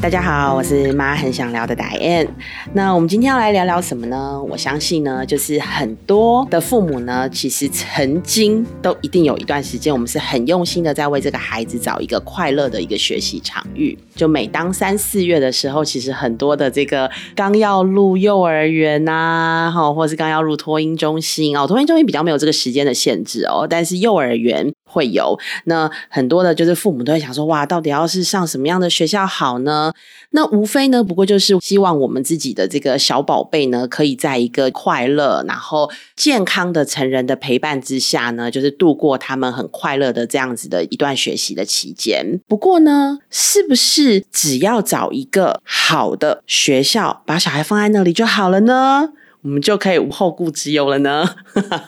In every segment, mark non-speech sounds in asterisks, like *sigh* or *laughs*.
大家好，我是妈很想聊的戴燕。那我们今天要来聊聊什么呢？我相信呢，就是很多的父母呢，其实曾经都一定有一段时间，我们是很用心的在为这个孩子找一个快乐的一个学习场域。就每当三四月的时候，其实很多的这个刚要入幼儿园呐，哈，或是刚要入托婴中心哦，托婴中心比较没有这个时间的限制哦，但是幼儿园。会有那很多的，就是父母都会想说，哇，到底要是上什么样的学校好呢？那无非呢，不过就是希望我们自己的这个小宝贝呢，可以在一个快乐、然后健康的成人的陪伴之下呢，就是度过他们很快乐的这样子的一段学习的期间。不过呢，是不是只要找一个好的学校，把小孩放在那里就好了呢？我们就可以无后顾之忧了呢。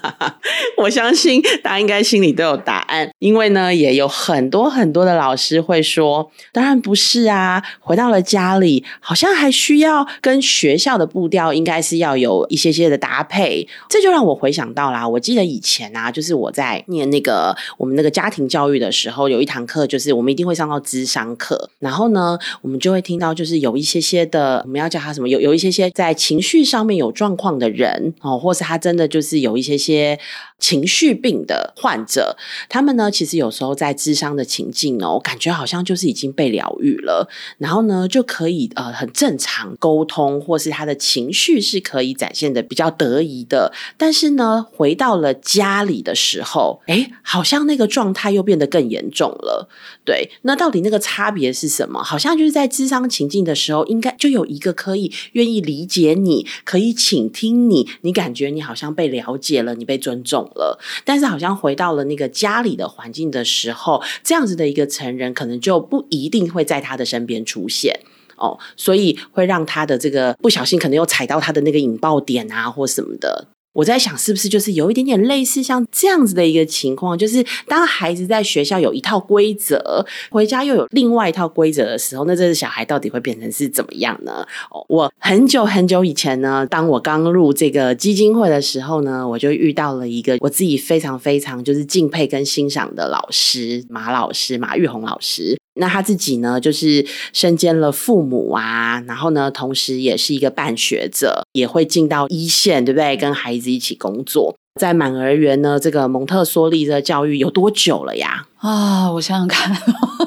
*laughs* 我相信大家应该心里都有答案，因为呢，也有很多很多的老师会说，当然不是啊。回到了家里，好像还需要跟学校的步调应该是要有一些些的搭配。这就让我回想到啦，我记得以前啊，就是我在念那个我们那个家庭教育的时候，有一堂课就是我们一定会上到智商课，然后呢，我们就会听到就是有一些些的，我们要叫他什么？有有一些些在情绪上面有状况。况的人哦，或是他真的就是有一些些情绪病的患者，他们呢，其实有时候在智商的情境哦，感觉好像就是已经被疗愈了，然后呢，就可以呃很正常沟通，或是他的情绪是可以展现的比较得宜的。但是呢，回到了家里的时候，哎，好像那个状态又变得更严重了。对，那到底那个差别是什么？好像就是在智商情境的时候，应该就有一个可以愿意理解你，可以请。听你，你感觉你好像被了解了，你被尊重了，但是好像回到了那个家里的环境的时候，这样子的一个成人可能就不一定会在他的身边出现哦，所以会让他的这个不小心可能又踩到他的那个引爆点啊，或什么的。我在想，是不是就是有一点点类似像这样子的一个情况，就是当孩子在学校有一套规则，回家又有另外一套规则的时候，那这个小孩到底会变成是怎么样呢？我很久很久以前呢，当我刚入这个基金会的时候呢，我就遇到了一个我自己非常非常就是敬佩跟欣赏的老师马老师马玉红老师。那他自己呢，就是身兼了父母啊，然后呢，同时也是一个办学者，也会进到一线，对不对？跟孩子一起工作，在满儿园呢，这个蒙特梭利的教育有多久了呀？啊，我想想看，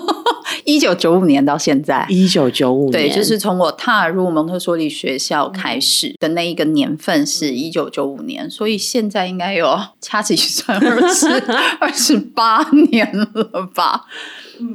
*laughs* 一九九五年到现在，一九九五年，对，就是从我踏入蒙特梭利学校开始的那一个年份是一九九五年，所以现在应该有 *laughs* 掐指一算二十 *laughs* 二十八年了吧。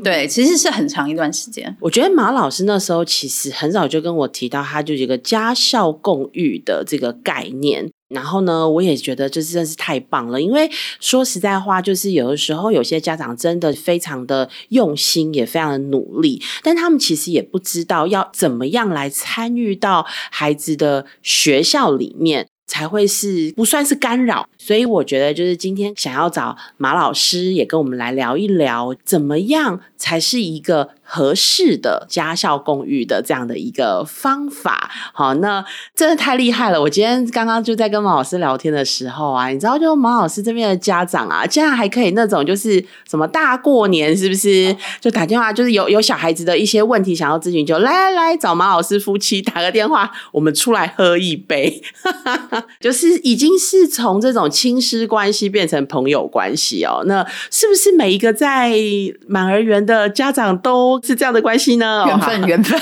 对，其实是很长一段时间。我觉得马老师那时候其实很早就跟我提到，他就一个家校共育的这个概念。然后呢，我也觉得这真的是太棒了。因为说实在话，就是有的时候有些家长真的非常的用心，也非常的努力，但他们其实也不知道要怎么样来参与到孩子的学校里面。才会是不算是干扰，所以我觉得就是今天想要找马老师也跟我们来聊一聊，怎么样才是一个。合适的家校共育的这样的一个方法，好，那真的太厉害了。我今天刚刚就在跟马老师聊天的时候啊，你知道，就马老师这边的家长啊，竟然还可以那种就是什么大过年是不是？就打电话，就是有有小孩子的一些问题想要咨询，就来来来找马老师夫妻打个电话，我们出来喝一杯，*laughs* 就是已经是从这种亲师关系变成朋友关系哦。那是不是每一个在满儿园的家长都？是这样的关系呢？缘分，缘分，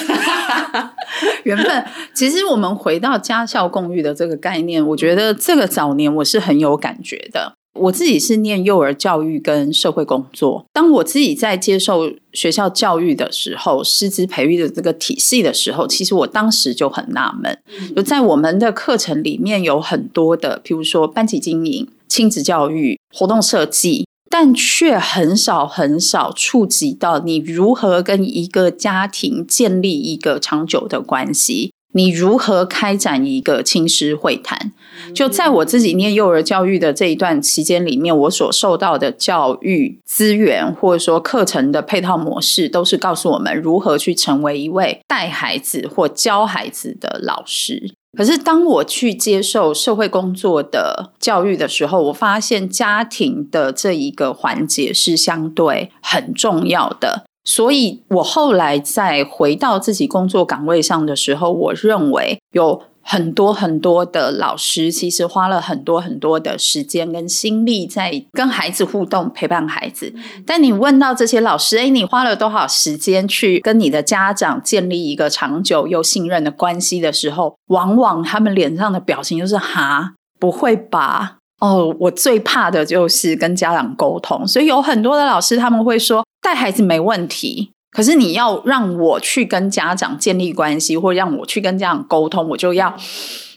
*laughs* 缘分。其实我们回到家校共育的这个概念，我觉得这个早年我是很有感觉的。我自己是念幼儿教育跟社会工作，当我自己在接受学校教育的时候，师资培育的这个体系的时候，其实我当时就很纳闷，就在我们的课程里面有很多的，譬如说班级经营、亲子教育、活动设计。但却很少很少触及到你如何跟一个家庭建立一个长久的关系，你如何开展一个亲师会谈。就在我自己念幼儿教育的这一段期间里面，我所受到的教育资源或者说课程的配套模式，都是告诉我们如何去成为一位带孩子或教孩子的老师。可是当我去接受社会工作的教育的时候，我发现家庭的这一个环节是相对很重要的。所以我后来在回到自己工作岗位上的时候，我认为有很多很多的老师其实花了很多很多的时间跟心力在跟孩子互动、陪伴孩子。但你问到这些老师，哎，你花了多少时间去跟你的家长建立一个长久又信任的关系的时候，往往他们脸上的表情就是“哈，不会吧？”哦，我最怕的就是跟家长沟通，所以有很多的老师他们会说。带孩子没问题，可是你要让我去跟家长建立关系，或让我去跟家长沟通，我就要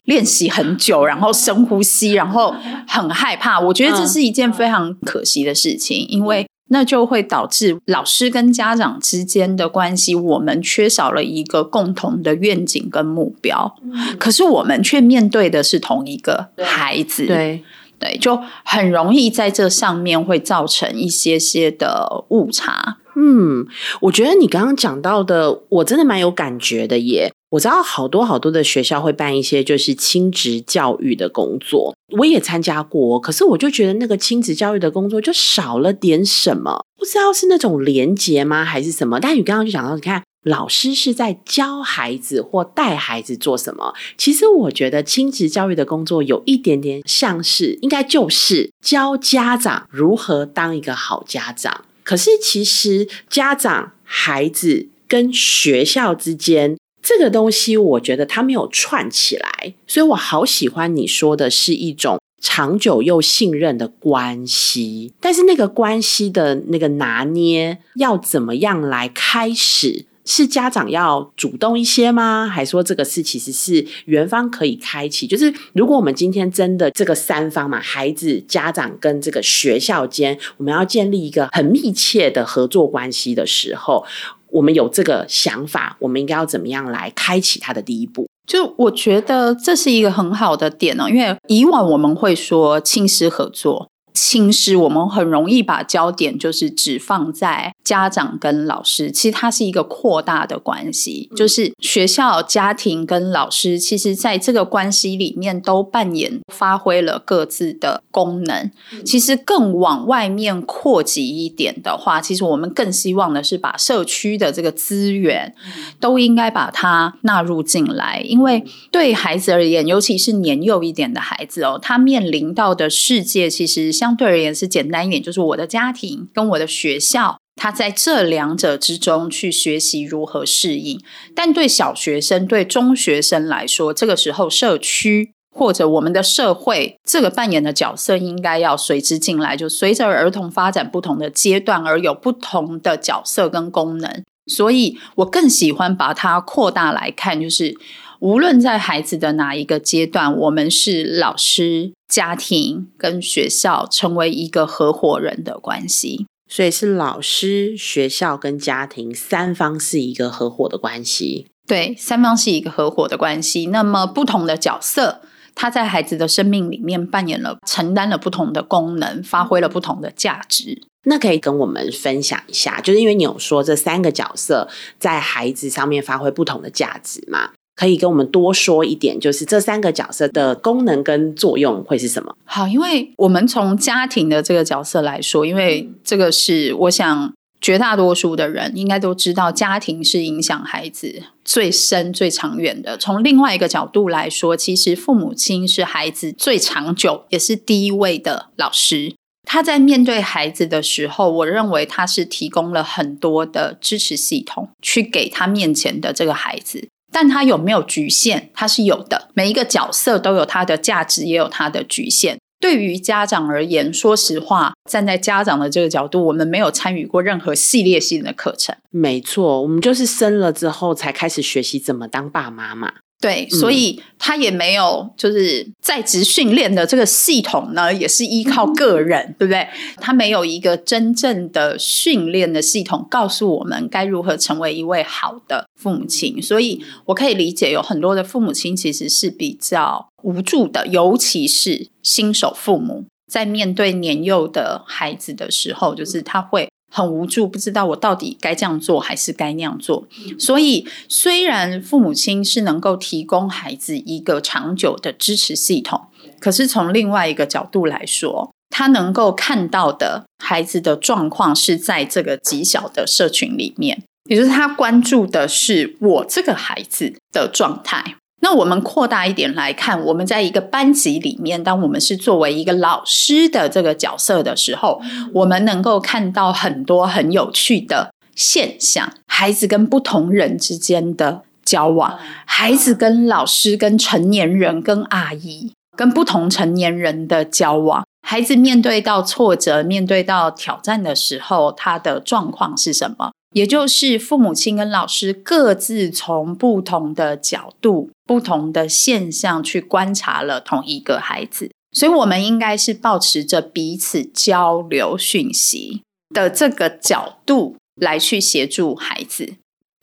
练习很久，然后深呼吸，然后很害怕。我觉得这是一件非常可惜的事情，因为那就会导致老师跟家长之间的关系，我们缺少了一个共同的愿景跟目标。可是我们却面对的是同一个孩子，对。对就很容易在这上面会造成一些些的误差。嗯，我觉得你刚刚讲到的，我真的蛮有感觉的耶。我知道好多好多的学校会办一些就是亲职教育的工作，我也参加过。可是我就觉得那个亲子教育的工作就少了点什么，不知道是那种连结吗，还是什么？但你刚刚就讲到，你看。老师是在教孩子或带孩子做什么？其实我觉得亲子教育的工作有一点点像是，应该就是教家长如何当一个好家长。可是其实家长、孩子跟学校之间这个东西，我觉得它没有串起来。所以我好喜欢你说的是一种长久又信任的关系。但是那个关系的那个拿捏，要怎么样来开始？是家长要主动一些吗？还说这个事其实是园方可以开启？就是如果我们今天真的这个三方嘛，孩子、家长跟这个学校间，我们要建立一个很密切的合作关系的时候，我们有这个想法，我们应该要怎么样来开启他的第一步？就我觉得这是一个很好的点哦，因为以往我们会说亲师合作。轻视我们很容易把焦点就是只放在家长跟老师，其实它是一个扩大的关系，就是学校、家庭跟老师，其实在这个关系里面都扮演、发挥了各自的功能。其实更往外面扩及一点的话，其实我们更希望的是把社区的这个资源都应该把它纳入进来，因为对孩子而言，尤其是年幼一点的孩子哦，他面临到的世界其实。相对而言是简单一点，就是我的家庭跟我的学校，他在这两者之中去学习如何适应。但对小学生、对中学生来说，这个时候社区或者我们的社会，这个扮演的角色应该要随之进来。就随着儿童发展不同的阶段而有不同的角色跟功能，所以我更喜欢把它扩大来看，就是。无论在孩子的哪一个阶段，我们是老师、家庭跟学校成为一个合伙人的关系，所以是老师、学校跟家庭三方是一个合伙的关系。对，三方是一个合伙的关系。那么不同的角色，他在孩子的生命里面扮演了、承担了不同的功能，发挥了不同的价值。那可以跟我们分享一下，就是因为你有说这三个角色在孩子上面发挥不同的价值嘛？可以跟我们多说一点，就是这三个角色的功能跟作用会是什么？好，因为我们从家庭的这个角色来说，因为这个是我想绝大多数的人应该都知道，家庭是影响孩子最深、最长远的。从另外一个角度来说，其实父母亲是孩子最长久也是第一位的老师。他在面对孩子的时候，我认为他是提供了很多的支持系统，去给他面前的这个孩子。但它有没有局限？它是有的。每一个角色都有它的价值，也有它的局限。对于家长而言，说实话，站在家长的这个角度，我们没有参与过任何系列性的课程。没错，我们就是生了之后才开始学习怎么当爸妈嘛。对，所以他也没有就是在职训练的这个系统呢，也是依靠个人，对不对？他没有一个真正的训练的系统，告诉我们该如何成为一位好的父母亲。所以我可以理解，有很多的父母亲其实是比较无助的，尤其是新手父母，在面对年幼的孩子的时候，就是他会。很无助，不知道我到底该这样做还是该那样做。所以，虽然父母亲是能够提供孩子一个长久的支持系统，可是从另外一个角度来说，他能够看到的孩子的状况是在这个极小的社群里面，也就是他关注的是我这个孩子的状态。那我们扩大一点来看，我们在一个班级里面，当我们是作为一个老师的这个角色的时候，我们能够看到很多很有趣的现象：孩子跟不同人之间的交往，孩子跟老师、跟成年人、跟阿姨、跟不同成年人的交往，孩子面对到挫折、面对到挑战的时候，他的状况是什么？也就是父母亲跟老师各自从不同的角度、不同的现象去观察了同一个孩子，所以我们应该是保持着彼此交流讯息的这个角度来去协助孩子。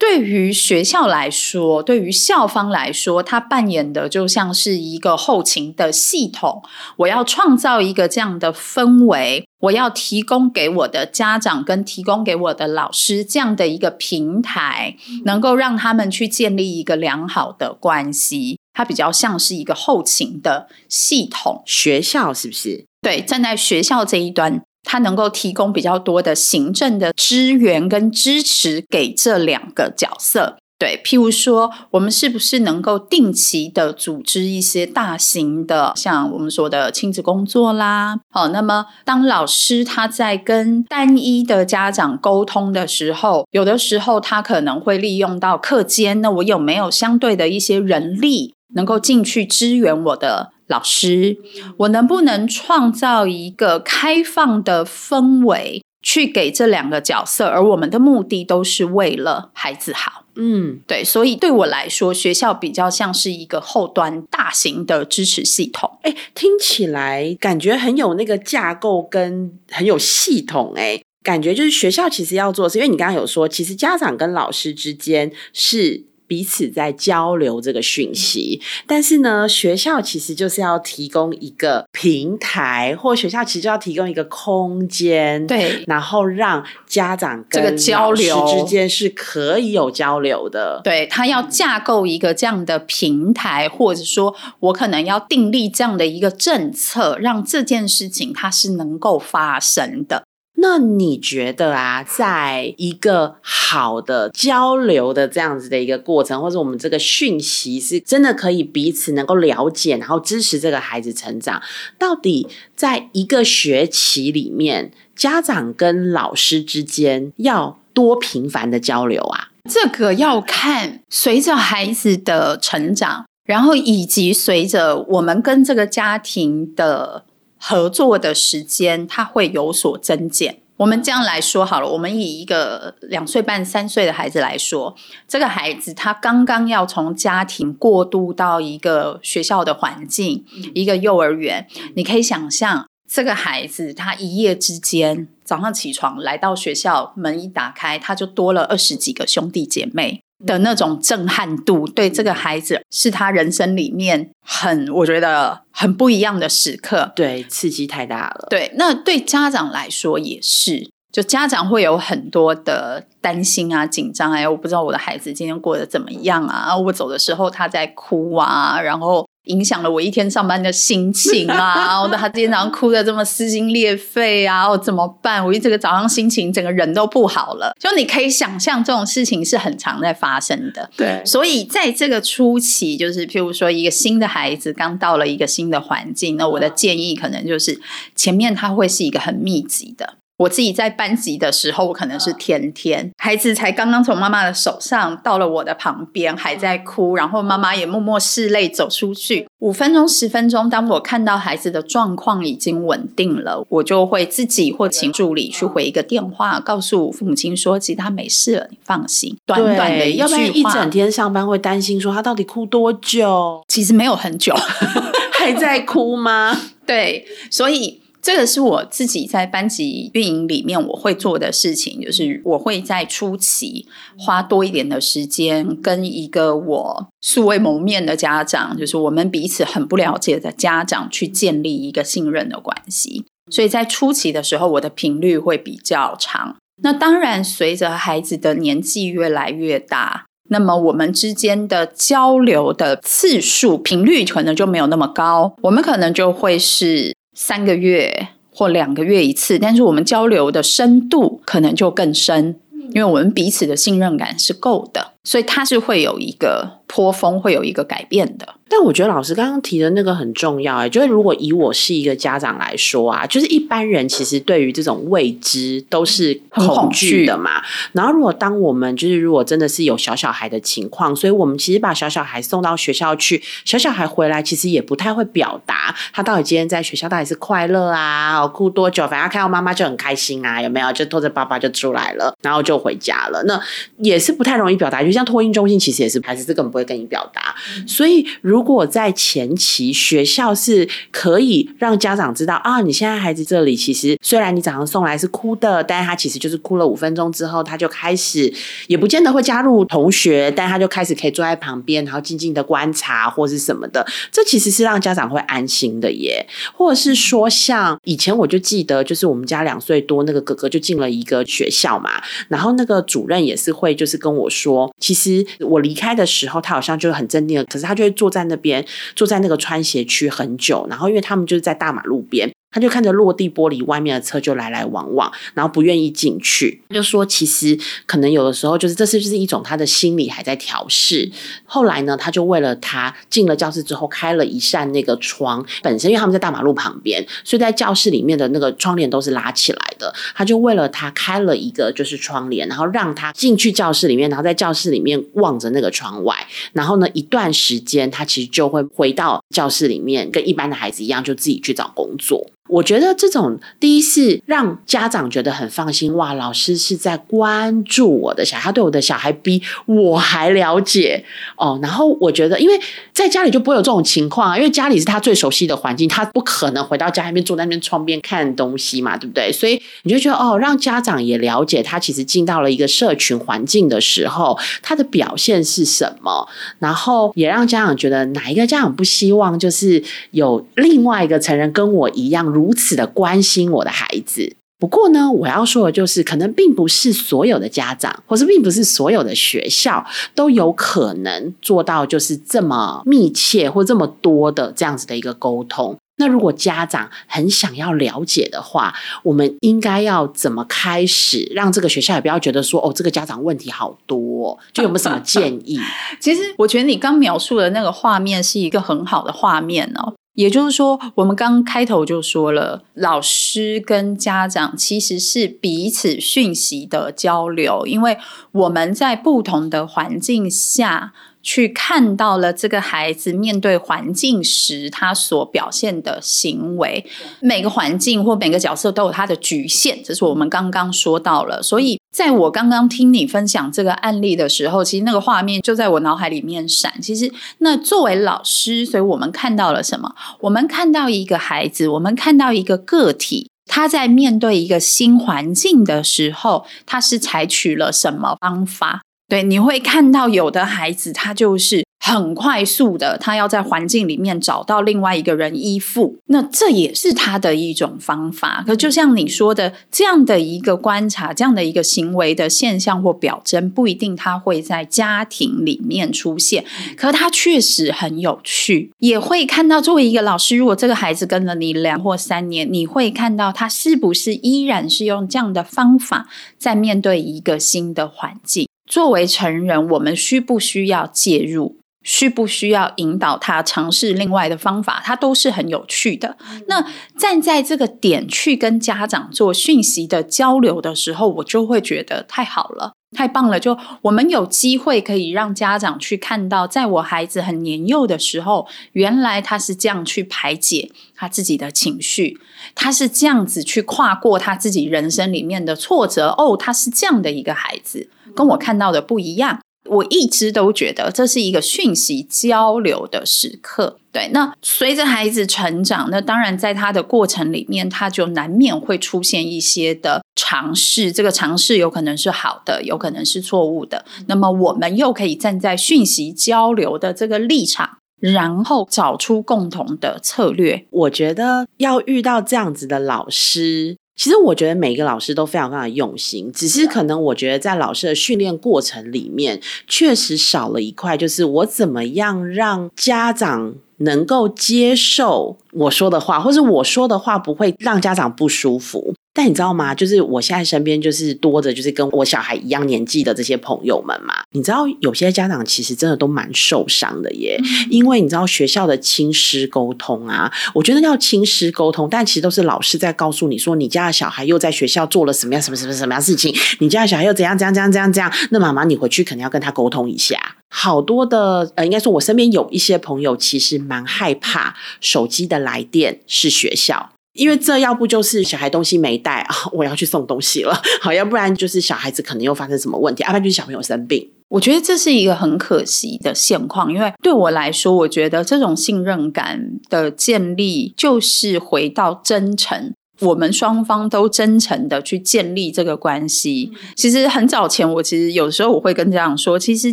对于学校来说，对于校方来说，它扮演的就像是一个后勤的系统。我要创造一个这样的氛围，我要提供给我的家长跟提供给我的老师这样的一个平台，能够让他们去建立一个良好的关系。它比较像是一个后勤的系统。学校是不是？对，站在学校这一端。它能够提供比较多的行政的支援跟支持给这两个角色，对，譬如说，我们是不是能够定期的组织一些大型的，像我们说的亲子工作啦？好，那么当老师他在跟单一的家长沟通的时候，有的时候他可能会利用到课间，那我有没有相对的一些人力能够进去支援我的？老师，我能不能创造一个开放的氛围，去给这两个角色？而我们的目的都是为了孩子好。嗯，对，所以对我来说，学校比较像是一个后端大型的支持系统。哎，听起来感觉很有那个架构跟很有系统。哎，感觉就是学校其实要做，是因为你刚刚有说，其实家长跟老师之间是。彼此在交流这个讯息，但是呢，学校其实就是要提供一个平台，或学校其实就要提供一个空间，对，然后让家长跟这个交流之间是可以有交流的。对他要架构一个这样的平台，或者说我可能要订立这样的一个政策，让这件事情它是能够发生的。那你觉得啊，在一个好的交流的这样子的一个过程，或者我们这个讯息是真的可以彼此能够了解，然后支持这个孩子成长，到底在一个学期里面，家长跟老师之间要多频繁的交流啊？这个要看随着孩子的成长，然后以及随着我们跟这个家庭的。合作的时间，它会有所增减。我们这样来说好了，我们以一个两岁半、三岁的孩子来说，这个孩子他刚刚要从家庭过渡到一个学校的环境，一个幼儿园。你可以想象，这个孩子他一夜之间早上起床来到学校，门一打开，他就多了二十几个兄弟姐妹。的那种震撼度，对这个孩子是他人生里面很我觉得很不一样的时刻，对，刺激太大了。对，那对家长来说也是，就家长会有很多的担心啊、紧张哎，我不知道我的孩子今天过得怎么样啊，我走的时候他在哭啊，然后。影响了我一天上班的心情啊！我 *laughs* 的他今天早上哭的这么撕心裂肺啊！我怎么办？我一整个早上心情整个人都不好了。就你可以想象，这种事情是很常在发生的。对，所以在这个初期，就是譬如说一个新的孩子刚到了一个新的环境，那我的建议可能就是前面他会是一个很密集的。我自己在班级的时候，我可能是天天孩子才刚刚从妈妈的手上到了我的旁边，还在哭，然后妈妈也默默拭泪走出去。五分钟、十分钟，当我看到孩子的状况已经稳定了，我就会自己或请助理去回一个电话，告诉父母亲说：“其实他没事了，你放心。”短短的一句话，一整天上班会担心说他到底哭多久？其实没有很久，*laughs* 还在哭吗？*laughs* 对，所以。这个是我自己在班级运营里面我会做的事情，就是我会在初期花多一点的时间，跟一个我素未谋面的家长，就是我们彼此很不了解的家长，去建立一个信任的关系。所以在初期的时候，我的频率会比较长。那当然，随着孩子的年纪越来越大，那么我们之间的交流的次数频率可能就没有那么高，我们可能就会是三个月或两个月一次，但是我们交流的深度可能就更深，因为我们彼此的信任感是够的，所以它是会有一个坡峰，会有一个改变的。但我觉得老师刚刚提的那个很重要哎，就是如果以我是一个家长来说啊，就是一般人其实对于这种未知都是恐惧的嘛。然后如果当我们就是如果真的是有小小孩的情况，所以我们其实把小小孩送到学校去，小小孩回来其实也不太会表达他到底今天在学校到底是快乐啊，哭多久，反正看到妈妈就很开心啊，有没有？就拖着爸爸就出来了，然后就回家了。那也是不太容易表达，就像托婴中心其实也是，孩子是根本不会跟你表达。所以如如果在前期学校是可以让家长知道啊，你现在孩子这里其实虽然你早上送来是哭的，但是他其实就是哭了五分钟之后，他就开始也不见得会加入同学，但他就开始可以坐在旁边，然后静静的观察或是什么的，这其实是让家长会安心的耶。或者是说，像以前我就记得，就是我们家两岁多那个哥哥就进了一个学校嘛，然后那个主任也是会就是跟我说，其实我离开的时候，他好像就很镇定，可是他就会坐在。那边坐在那个穿鞋区很久，然后因为他们就是在大马路边。他就看着落地玻璃外面的车就来来往往，然后不愿意进去。就说其实可能有的时候就是这是不是一种他的心理还在调试。后来呢，他就为了他进了教室之后开了一扇那个窗，本身因为他们在大马路旁边，所以在教室里面的那个窗帘都是拉起来的。他就为了他开了一个就是窗帘，然后让他进去教室里面，然后在教室里面望着那个窗外。然后呢，一段时间他其实就会回到教室里面，跟一般的孩子一样，就自己去找工作。我觉得这种第一是让家长觉得很放心，哇，老师是在关注我的小孩，他对我的小孩比我还了解哦。然后我觉得，因为在家里就不会有这种情况啊，因为家里是他最熟悉的环境，他不可能回到家里面坐在那边窗边看东西嘛，对不对？所以你就觉得哦，让家长也了解他其实进到了一个社群环境的时候，他的表现是什么，然后也让家长觉得哪一个家长不希望就是有另外一个成人跟我一样。如此的关心我的孩子，不过呢，我要说的就是，可能并不是所有的家长，或是并不是所有的学校都有可能做到就是这么密切或这么多的这样子的一个沟通。那如果家长很想要了解的话，我们应该要怎么开始，让这个学校也不要觉得说，哦，这个家长问题好多，就有没有什么建议？*laughs* 其实我觉得你刚描述的那个画面是一个很好的画面哦。也就是说，我们刚开头就说了，老师跟家长其实是彼此讯息的交流，因为我们在不同的环境下。去看到了这个孩子面对环境时他所表现的行为，每个环境或每个角色都有它的局限，这是我们刚刚说到了。所以，在我刚刚听你分享这个案例的时候，其实那个画面就在我脑海里面闪。其实，那作为老师，所以我们看到了什么？我们看到一个孩子，我们看到一个个体，他在面对一个新环境的时候，他是采取了什么方法？对，你会看到有的孩子，他就是很快速的，他要在环境里面找到另外一个人依附，那这也是他的一种方法。可就像你说的，这样的一个观察，这样的一个行为的现象或表征，不一定他会在家庭里面出现，可他确实很有趣。也会看到，作为一个老师，如果这个孩子跟了你两或三年，你会看到他是不是依然是用这样的方法在面对一个新的环境。作为成人，我们需不需要介入？需不需要引导他尝试另外的方法？他都是很有趣的。那站在这个点去跟家长做讯息的交流的时候，我就会觉得太好了，太棒了。就我们有机会可以让家长去看到，在我孩子很年幼的时候，原来他是这样去排解他自己的情绪，他是这样子去跨过他自己人生里面的挫折。哦，他是这样的一个孩子。跟我看到的不一样，我一直都觉得这是一个讯息交流的时刻。对，那随着孩子成长，那当然在他的过程里面，他就难免会出现一些的尝试。这个尝试有可能是好的，有可能是错误的。那么我们又可以站在讯息交流的这个立场，然后找出共同的策略。我觉得要遇到这样子的老师。其实我觉得每一个老师都非常非常用心，只是可能我觉得在老师的训练过程里面，确实少了一块，就是我怎么样让家长能够接受我说的话，或者我说的话不会让家长不舒服。但你知道吗？就是我现在身边就是多着就是跟我小孩一样年纪的这些朋友们嘛。你知道有些家长其实真的都蛮受伤的耶，因为你知道学校的亲师沟通啊，我觉得要亲师沟通，但其实都是老师在告诉你说，你家的小孩又在学校做了什么样什么什么什么样事情，你家的小孩又怎样怎样怎样怎样怎样。那妈妈你回去肯定要跟他沟通一下。好多的呃，应该说我身边有一些朋友其实蛮害怕手机的来电是学校。因为这要不就是小孩东西没带啊，我要去送东西了。好，要不然就是小孩子可能又发生什么问题，要不然就是小朋友生病。我觉得这是一个很可惜的现况，因为对我来说，我觉得这种信任感的建立就是回到真诚。我们双方都真诚的去建立这个关系。其实很早前，我其实有时候我会跟家长说，其实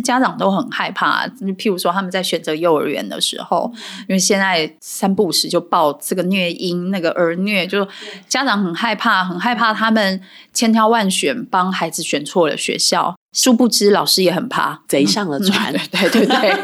家长都很害怕。譬如说，他们在选择幼儿园的时候，因为现在三不五时就报这个虐婴、那个儿虐，就家长很害怕，很害怕他们千挑万选帮孩子选错了学校。殊不知，老师也很怕贼上了船。对对对，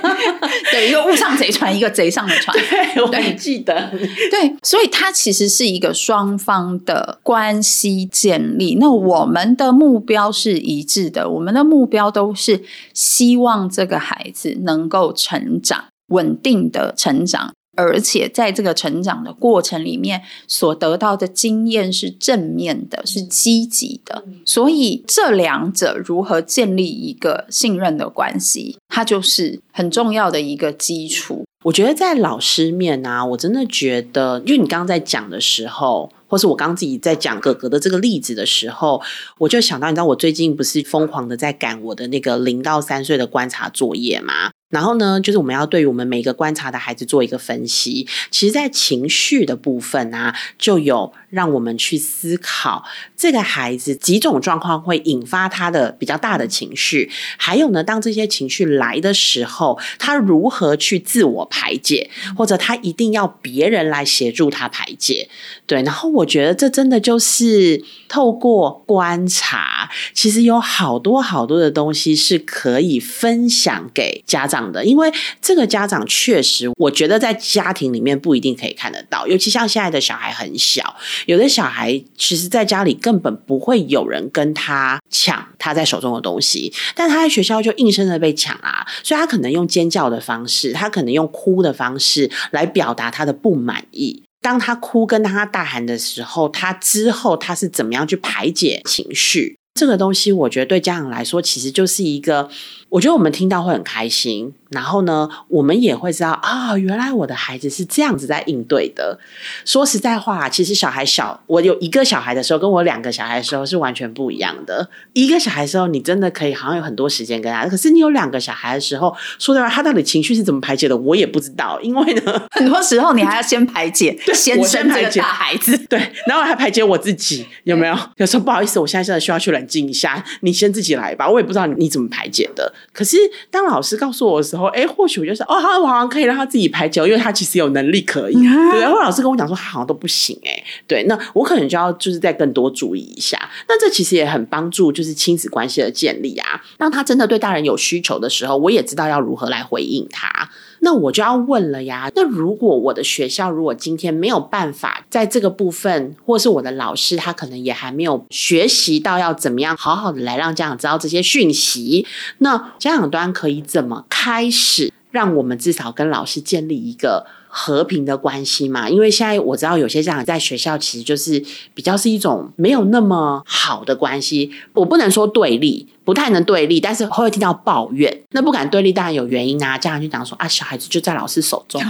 对一个 *laughs* 误上贼船，一个贼上了船。*laughs* 对，我记得。对，所以它其实是一个双方的关系建立。那我们的目标是一致的，我们的目标都是希望这个孩子能够成长，稳定的成长。而且在这个成长的过程里面，所得到的经验是正面的，是积极的。所以这两者如何建立一个信任的关系，它就是很重要的一个基础。我觉得在老师面啊，我真的觉得，因为你刚刚在讲的时候，或是我刚刚自己在讲哥哥的这个例子的时候，我就想到，你知道，我最近不是疯狂的在赶我的那个零到三岁的观察作业吗？然后呢，就是我们要对于我们每个观察的孩子做一个分析。其实，在情绪的部分啊，就有让我们去思考这个孩子几种状况会引发他的比较大的情绪。还有呢，当这些情绪来的时候，他如何去自我排解，或者他一定要别人来协助他排解。对，然后我觉得这真的就是透过观察，其实有好多好多的东西是可以分享给家长。的，因为这个家长确实，我觉得在家庭里面不一定可以看得到，尤其像现在的小孩很小，有的小孩其实在家里根本不会有人跟他抢他在手中的东西，但他在学校就硬生生被抢啊，所以他可能用尖叫的方式，他可能用哭的方式来表达他的不满意。当他哭跟他大喊的时候，他之后他是怎么样去排解情绪？这个东西，我觉得对家长来说，其实就是一个。我觉得我们听到会很开心，然后呢，我们也会知道啊，原来我的孩子是这样子在应对的。说实在话，其实小孩小，我有一个小孩的时候，跟我两个小孩的时候是完全不一样的。一个小孩的时候，你真的可以好像有很多时间跟他；可是你有两个小孩的时候，说实话，他到底情绪是怎么排解的，我也不知道。因为呢，很多时候你还要先排解，*laughs* 先生这个大孩子，对，然后还排解我自己，有没有？有时候不好意思，我现在真的需要去冷静一下，你先自己来吧。我也不知道你怎么排解的。可是，当老师告诉我的时候，哎，或许我就是哦，他好像可以让他自己排球，因为他其实有能力可以。对，然后老师跟我讲说，他好像都不行，哎，对，那我可能就要就是再更多注意一下。那这其实也很帮助，就是亲子关系的建立啊。当他真的对大人有需求的时候，我也知道要如何来回应他。那我就要问了呀。那如果我的学校如果今天没有办法在这个部分，或是我的老师他可能也还没有学习到要怎么样好好的来让家长知道这些讯息，那家长端可以怎么开始让我们至少跟老师建立一个和平的关系嘛？因为现在我知道有些家长在学校其实就是比较是一种没有那么好的关系，我不能说对立。不太能对立，但是会听到抱怨。那不敢对立，当然有原因啊。家长就讲说啊，小孩子就在老师手中。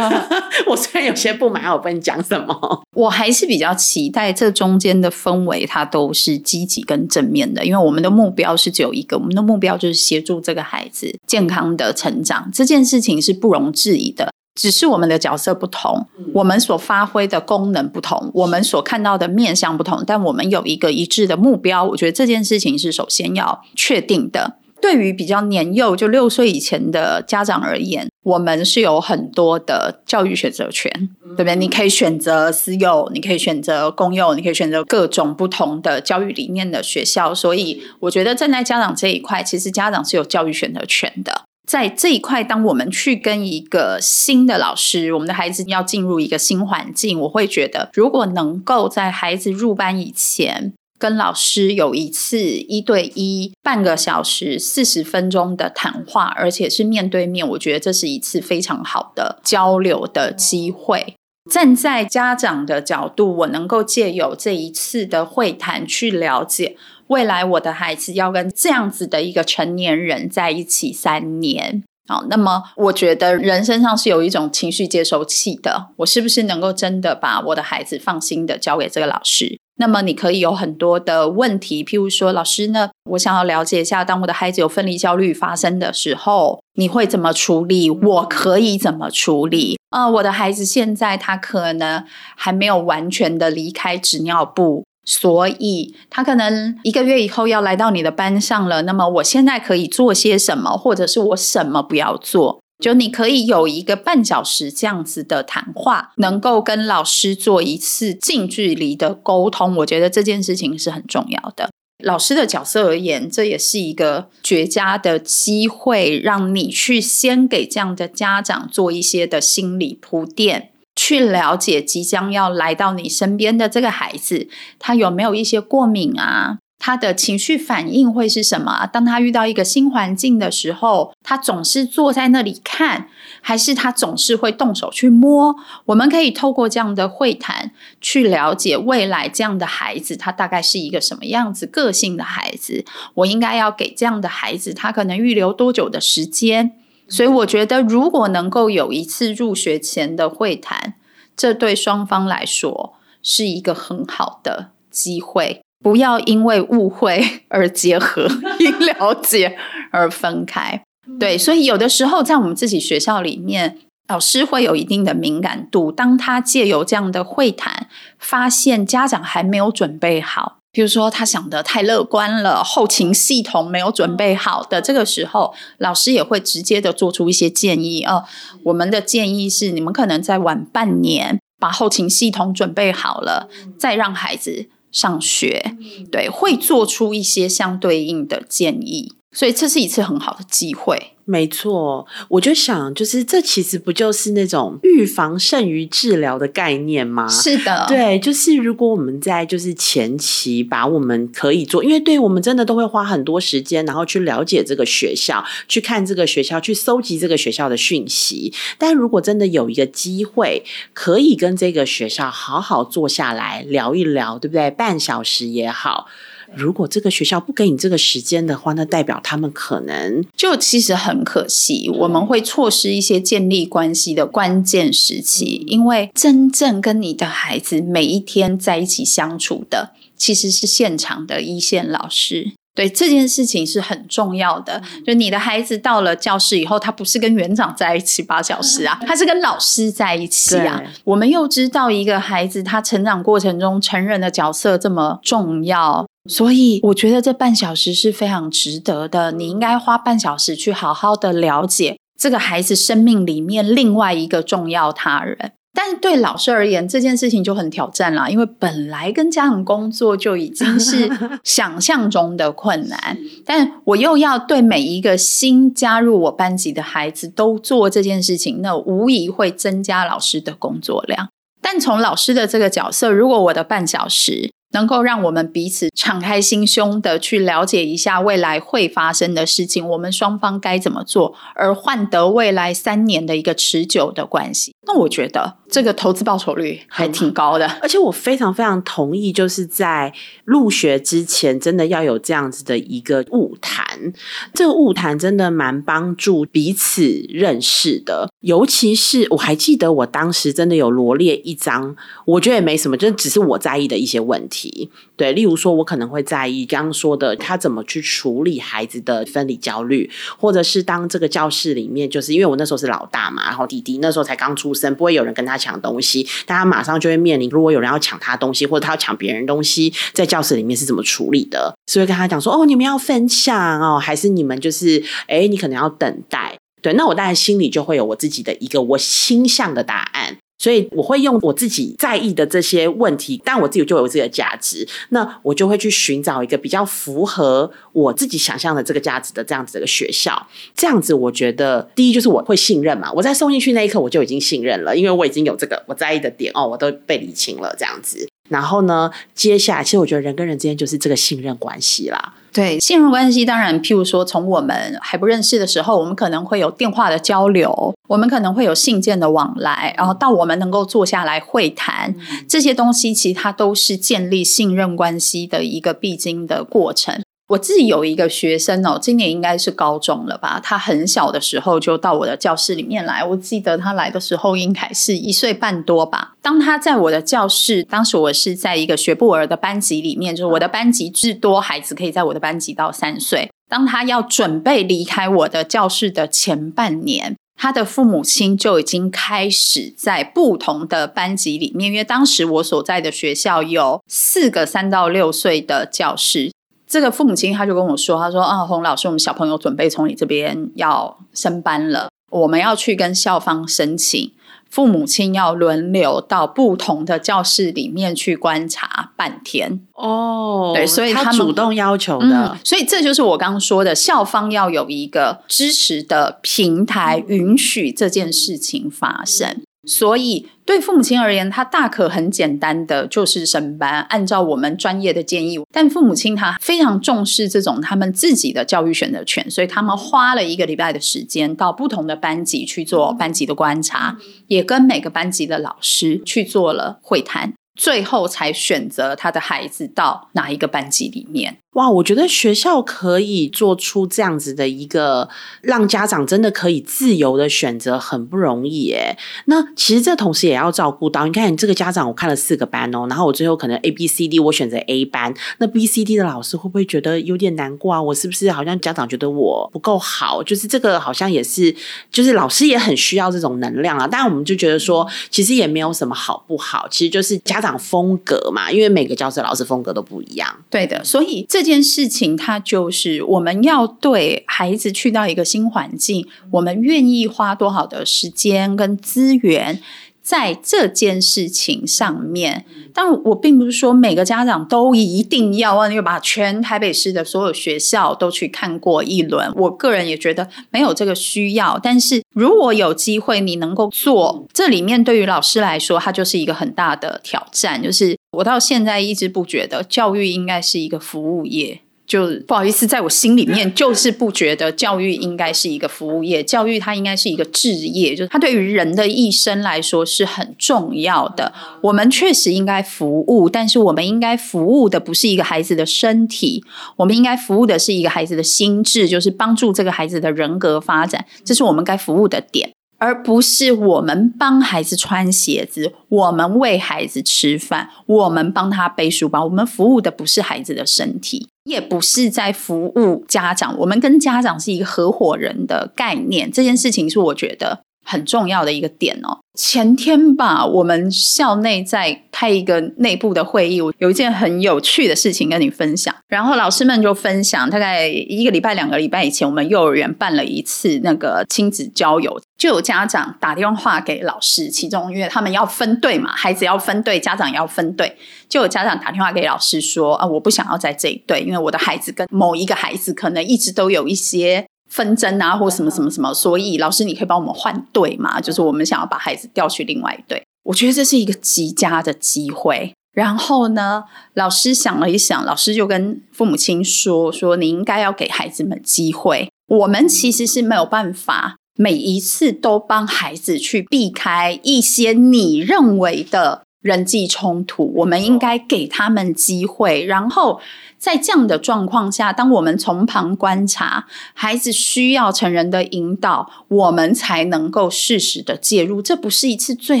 *laughs* 我虽然有些不满，我不能讲什么。我还是比较期待这中间的氛围，它都是积极跟正面的。因为我们的目标是只有一个，我们的目标就是协助这个孩子健康的成长。这件事情是不容置疑的。只是我们的角色不同，我们所发挥的功能不同，我们所看到的面向不同，但我们有一个一致的目标。我觉得这件事情是首先要确定的。对于比较年幼，就六岁以前的家长而言，我们是有很多的教育选择权，对不对？你可以选择私幼，你可以选择公幼，你可以选择各种不同的教育理念的学校。所以，我觉得站在家长这一块，其实家长是有教育选择权的。在这一块，当我们去跟一个新的老师，我们的孩子要进入一个新环境，我会觉得，如果能够在孩子入班以前，跟老师有一次一对一半个小时四十分钟的谈话，而且是面对面，我觉得这是一次非常好的交流的机会。站在家长的角度，我能够借由这一次的会谈去了解未来我的孩子要跟这样子的一个成年人在一起三年。好，那么我觉得人身上是有一种情绪接收器的，我是不是能够真的把我的孩子放心的交给这个老师？那么你可以有很多的问题，譬如说，老师呢，我想要了解一下，当我的孩子有分离焦虑发生的时候，你会怎么处理？我可以怎么处理？呃，我的孩子现在他可能还没有完全的离开纸尿布，所以他可能一个月以后要来到你的班上了。那么我现在可以做些什么，或者是我什么不要做？就你可以有一个半小时这样子的谈话，能够跟老师做一次近距离的沟通，我觉得这件事情是很重要的。老师的角色而言，这也是一个绝佳的机会，让你去先给这样的家长做一些的心理铺垫，去了解即将要来到你身边的这个孩子，他有没有一些过敏啊？他的情绪反应会是什么？当他遇到一个新环境的时候，他总是坐在那里看，还是他总是会动手去摸？我们可以透过这样的会谈，去了解未来这样的孩子，他大概是一个什么样子个性的孩子。我应该要给这样的孩子，他可能预留多久的时间？所以，我觉得如果能够有一次入学前的会谈，这对双方来说是一个很好的机会。不要因为误会而结合，因了解而分开。对，所以有的时候在我们自己学校里面，老师会有一定的敏感度。当他借由这样的会谈，发现家长还没有准备好，就是说他想的太乐观了，后勤系统没有准备好的这个时候，老师也会直接的做出一些建议。哦，我们的建议是，你们可能再晚半年，把后勤系统准备好了，再让孩子。上学，对，会做出一些相对应的建议，所以这是一次很好的机会。没错，我就想，就是这其实不就是那种预防胜于治疗的概念吗？是的，对，就是如果我们在就是前期把我们可以做，因为对我们真的都会花很多时间，然后去了解这个学校，去看这个学校，去搜集这个学校的讯息。但如果真的有一个机会，可以跟这个学校好好坐下来聊一聊，对不对？半小时也好。如果这个学校不给你这个时间的话，那代表他们可能就其实很可惜，我们会错失一些建立关系的关键时期。因为真正跟你的孩子每一天在一起相处的，其实是现场的一线老师。对这件事情是很重要的。就你的孩子到了教室以后，他不是跟园长在一起八小时啊，他是跟老师在一起啊。我们又知道一个孩子他成长过程中成人的角色这么重要。所以我觉得这半小时是非常值得的。你应该花半小时去好好的了解这个孩子生命里面另外一个重要他人。但是对老师而言，这件事情就很挑战了，因为本来跟家长工作就已经是 *laughs* 想象中的困难，但我又要对每一个新加入我班级的孩子都做这件事情，那无疑会增加老师的工作量。但从老师的这个角色，如果我的半小时，能够让我们彼此敞开心胸的去了解一下未来会发生的事情，我们双方该怎么做，而换得未来三年的一个持久的关系。那我觉得这个投资报酬率还挺高的，而且我非常非常同意，就是在入学之前，真的要有这样子的一个物谈。这个物谈真的蛮帮助彼此认识的，尤其是我还记得我当时真的有罗列一张，我觉得也没什么，就只是我在意的一些问题。对，例如说，我可能会在意刚刚说的，他怎么去处理孩子的分离焦虑，或者是当这个教室里面，就是因为我那时候是老大嘛，然后弟弟那时候才刚出生，不会有人跟他抢东西，大家马上就会面临，如果有人要抢他东西，或者他要抢别人东西，在教室里面是怎么处理的？所以跟他讲说，哦，你们要分享哦，还是你们就是，哎，你可能要等待。对，那我当然心里就会有我自己的一个我倾向的答案。所以我会用我自己在意的这些问题，但我自己就有自己的价值，那我就会去寻找一个比较符合我自己想象的这个价值的这样子的学校。这样子，我觉得第一就是我会信任嘛，我在送进去那一刻我就已经信任了，因为我已经有这个我在意的点哦，我都被理清了这样子。然后呢，接下来其实我觉得人跟人之间就是这个信任关系啦。对，信任关系当然，譬如说从我们还不认识的时候，我们可能会有电话的交流，我们可能会有信件的往来，然后到我们能够坐下来会谈，这些东西其实它都是建立信任关系的一个必经的过程。我自己有一个学生哦，今年应该是高中了吧？他很小的时候就到我的教室里面来。我记得他来的时候应该是一岁半多吧。当他在我的教室，当时我是在一个学步儿的班级里面，就是我的班级至多孩子可以在我的班级到三岁。当他要准备离开我的教室的前半年，他的父母亲就已经开始在不同的班级里面，因为当时我所在的学校有四个三到六岁的教室。这个父母亲他就跟我说：“他说啊，洪老师，我们小朋友准备从你这边要升班了，我们要去跟校方申请，父母亲要轮流到不同的教室里面去观察半天。”哦，对，所以他主动要求的，所以这就是我刚刚说的，校方要有一个支持的平台，允许这件事情发生。所以，对父母亲而言，他大可很简单的就是升班，按照我们专业的建议。但父母亲他非常重视这种他们自己的教育选择权，所以他们花了一个礼拜的时间到不同的班级去做班级的观察，也跟每个班级的老师去做了会谈，最后才选择他的孩子到哪一个班级里面。哇，我觉得学校可以做出这样子的一个，让家长真的可以自由的选择，很不容易耶。那其实这同时也要照顾到，你看你这个家长，我看了四个班哦，然后我最后可能 A、B、C、D 我选择 A 班，那 B、C、D 的老师会不会觉得有点难过啊？我是不是好像家长觉得我不够好？就是这个好像也是，就是老师也很需要这种能量啊。但我们就觉得说，其实也没有什么好不好，其实就是家长风格嘛，因为每个教室老师风格都不一样。对的，所以这。这件事情，它就是我们要对孩子去到一个新环境，我们愿意花多少的时间跟资源在这件事情上面。但我并不是说每个家长都一定要啊，要把全台北市的所有学校都去看过一轮。我个人也觉得没有这个需要。但是如果有机会，你能够做，这里面对于老师来说，它就是一个很大的挑战，就是。我到现在一直不觉得教育应该是一个服务业，就不好意思，在我心里面 *laughs* 就是不觉得教育应该是一个服务业，教育它应该是一个置业，就是它对于人的一生来说是很重要的。我们确实应该服务，但是我们应该服务的不是一个孩子的身体，我们应该服务的是一个孩子的心智，就是帮助这个孩子的人格发展，这是我们该服务的点。而不是我们帮孩子穿鞋子，我们喂孩子吃饭，我们帮他背书包，我们服务的不是孩子的身体，也不是在服务家长。我们跟家长是一个合伙人的概念，这件事情是我觉得很重要的一个点哦。前天吧，我们校内在开一个内部的会议，有一件很有趣的事情跟你分享。然后老师们就分享，大概一个礼拜、两个礼拜以前，我们幼儿园办了一次那个亲子交友，就有家长打电话给老师，其中因为他们要分队嘛，孩子要分队，家长要分队，就有家长打电话给老师说：“啊，我不想要在这一队，因为我的孩子跟某一个孩子可能一直都有一些。”纷争啊，或什么什么什么，所以老师，你可以帮我们换队吗？就是我们想要把孩子调去另外一队，我觉得这是一个极佳的机会。然后呢，老师想了一想，老师就跟父母亲说：“说你应该要给孩子们机会。我们其实是没有办法每一次都帮孩子去避开一些你认为的人际冲突，我们应该给他们机会，然后。”在这样的状况下，当我们从旁观察，孩子需要成人的引导，我们才能够适时的介入。这不是一次最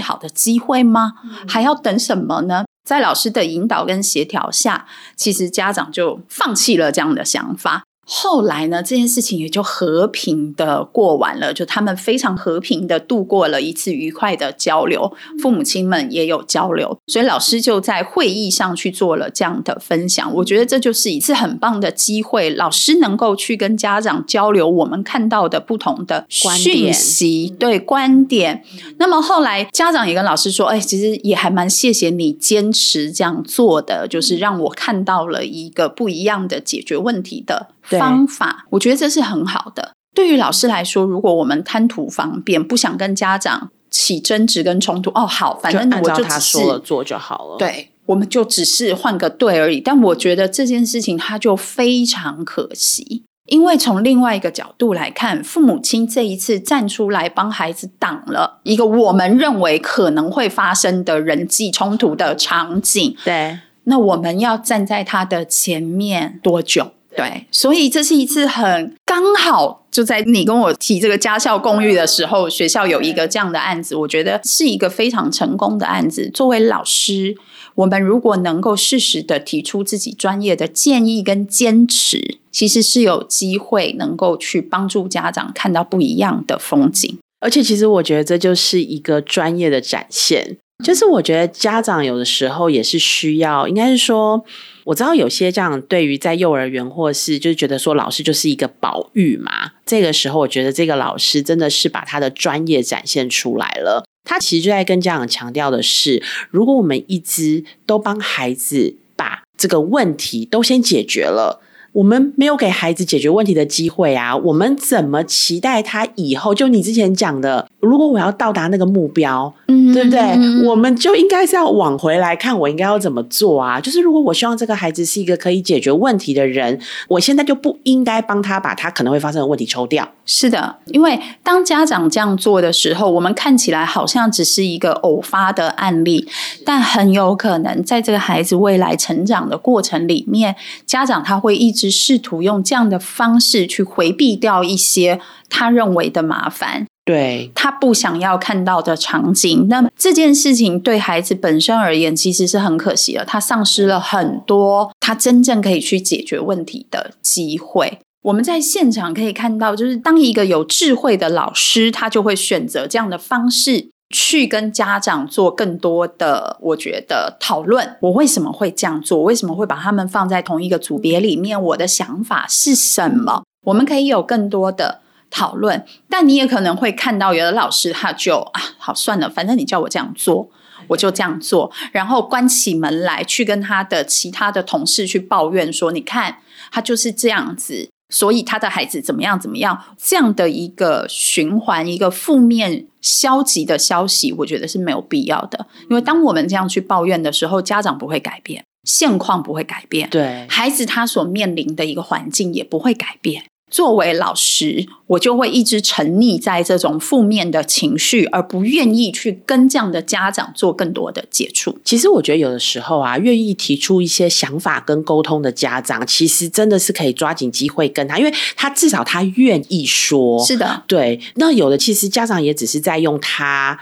好的机会吗？还要等什么呢？在老师的引导跟协调下，其实家长就放弃了这样的想法。后来呢，这件事情也就和平的过完了，就他们非常和平的度过了一次愉快的交流，父母亲们也有交流，所以老师就在会议上去做了这样的分享。我觉得这就是一次很棒的机会，老师能够去跟家长交流我们看到的不同的讯息，对观点。那么后来家长也跟老师说：“哎，其实也还蛮谢谢你坚持这样做的，就是让我看到了一个不一样的解决问题的。”方法，我觉得这是很好的。对于老师来说，如果我们贪图方便，不想跟家长起争执跟冲突，哦，好，反正我就他说了做就好了。对，我们就只是换个对而已。但我觉得这件事情，它就非常可惜，因为从另外一个角度来看，父母亲这一次站出来帮孩子挡了一个我们认为可能会发生的人际冲突的场景。对，那我们要站在他的前面多久？对，所以这是一次很刚好，就在你跟我提这个家校共育的时候，学校有一个这样的案子，我觉得是一个非常成功的案子。作为老师，我们如果能够适时的提出自己专业的建议跟坚持，其实是有机会能够去帮助家长看到不一样的风景。而且，其实我觉得这就是一个专业的展现。就是我觉得家长有的时候也是需要，应该是说。我知道有些这样对于在幼儿园或是就是觉得说老师就是一个宝玉嘛，这个时候我觉得这个老师真的是把他的专业展现出来了。他其实就在跟家长强调的是，如果我们一直都帮孩子把这个问题都先解决了。我们没有给孩子解决问题的机会啊！我们怎么期待他以后？就你之前讲的，如果我要到达那个目标，嗯，对不对？我们就应该是要往回来看，我应该要怎么做啊？就是如果我希望这个孩子是一个可以解决问题的人，我现在就不应该帮他把他可能会发生的问题抽掉。是的，因为当家长这样做的时候，我们看起来好像只是一个偶发的案例，但很有可能在这个孩子未来成长的过程里面，家长他会一直试图用这样的方式去回避掉一些他认为的麻烦，对他不想要看到的场景。那么这件事情对孩子本身而言，其实是很可惜的，他丧失了很多他真正可以去解决问题的机会。我们在现场可以看到，就是当一个有智慧的老师，他就会选择这样的方式去跟家长做更多的，我觉得讨论。我为什么会这样做？为什么会把他们放在同一个组别里面？我的想法是什么？我们可以有更多的讨论。但你也可能会看到，有的老师他就啊，好算了，反正你叫我这样做，我就这样做，然后关起门来去跟他的其他的同事去抱怨说：“你看，他就是这样子。”所以他的孩子怎么样怎么样？这样的一个循环，一个负面消极的消息，我觉得是没有必要的。因为当我们这样去抱怨的时候，家长不会改变，现况不会改变，对孩子他所面临的一个环境也不会改变。作为老师，我就会一直沉溺在这种负面的情绪，而不愿意去跟这样的家长做更多的接触。其实我觉得有的时候啊，愿意提出一些想法跟沟通的家长，其实真的是可以抓紧机会跟他，因为他至少他愿意说。是的，对。那有的其实家长也只是在用他。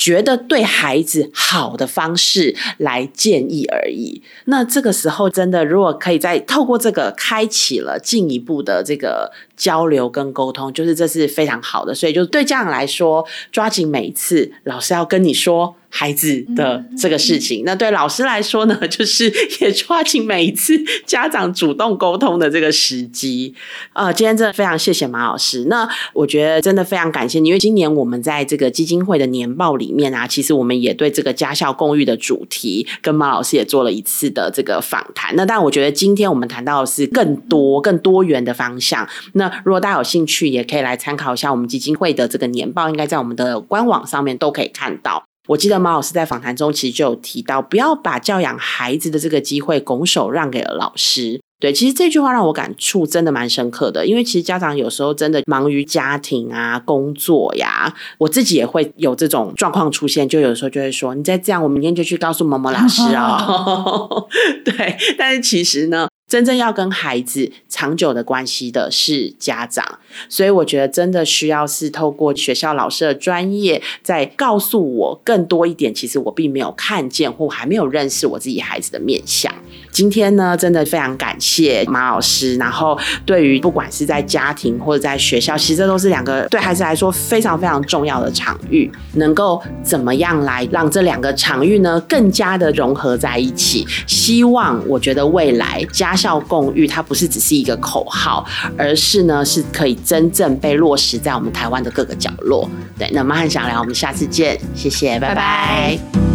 觉得对孩子好的方式来建议而已。那这个时候，真的如果可以再透过这个开启了进一步的这个交流跟沟通，就是这是非常好的。所以，就对家长来说，抓紧每一次老师要跟你说。孩子的这个事情，那对老师来说呢，就是也抓紧每一次家长主动沟通的这个时机。呃，今天真的非常谢谢马老师。那我觉得真的非常感谢你，因为今年我们在这个基金会的年报里面啊，其实我们也对这个家校共育的主题跟马老师也做了一次的这个访谈。那但我觉得今天我们谈到的是更多、更多元的方向。那如果大家有兴趣，也可以来参考一下我们基金会的这个年报，应该在我们的官网上面都可以看到。我记得马老师在访谈中其实就有提到，不要把教养孩子的这个机会拱手让给了老师。对，其实这句话让我感触真的蛮深刻的，因为其实家长有时候真的忙于家庭啊、工作呀，我自己也会有这种状况出现，就有时候就会说：“你再这样，我明天就去告诉某某老师哦。” *laughs* 对，但是其实呢。真正要跟孩子长久的关系的是家长，所以我觉得真的需要是透过学校老师的专业，在告诉我更多一点。其实我并没有看见或还没有认识我自己孩子的面相。今天呢，真的非常感谢马老师。然后对于不管是在家庭或者在学校，其实这都是两个对孩子来说非常非常重要的场域。能够怎么样来让这两个场域呢更加的融合在一起？希望我觉得未来家。校共育，它不是只是一个口号，而是呢是可以真正被落实在我们台湾的各个角落。对，那马汉想聊，我们下次见，谢谢，拜拜。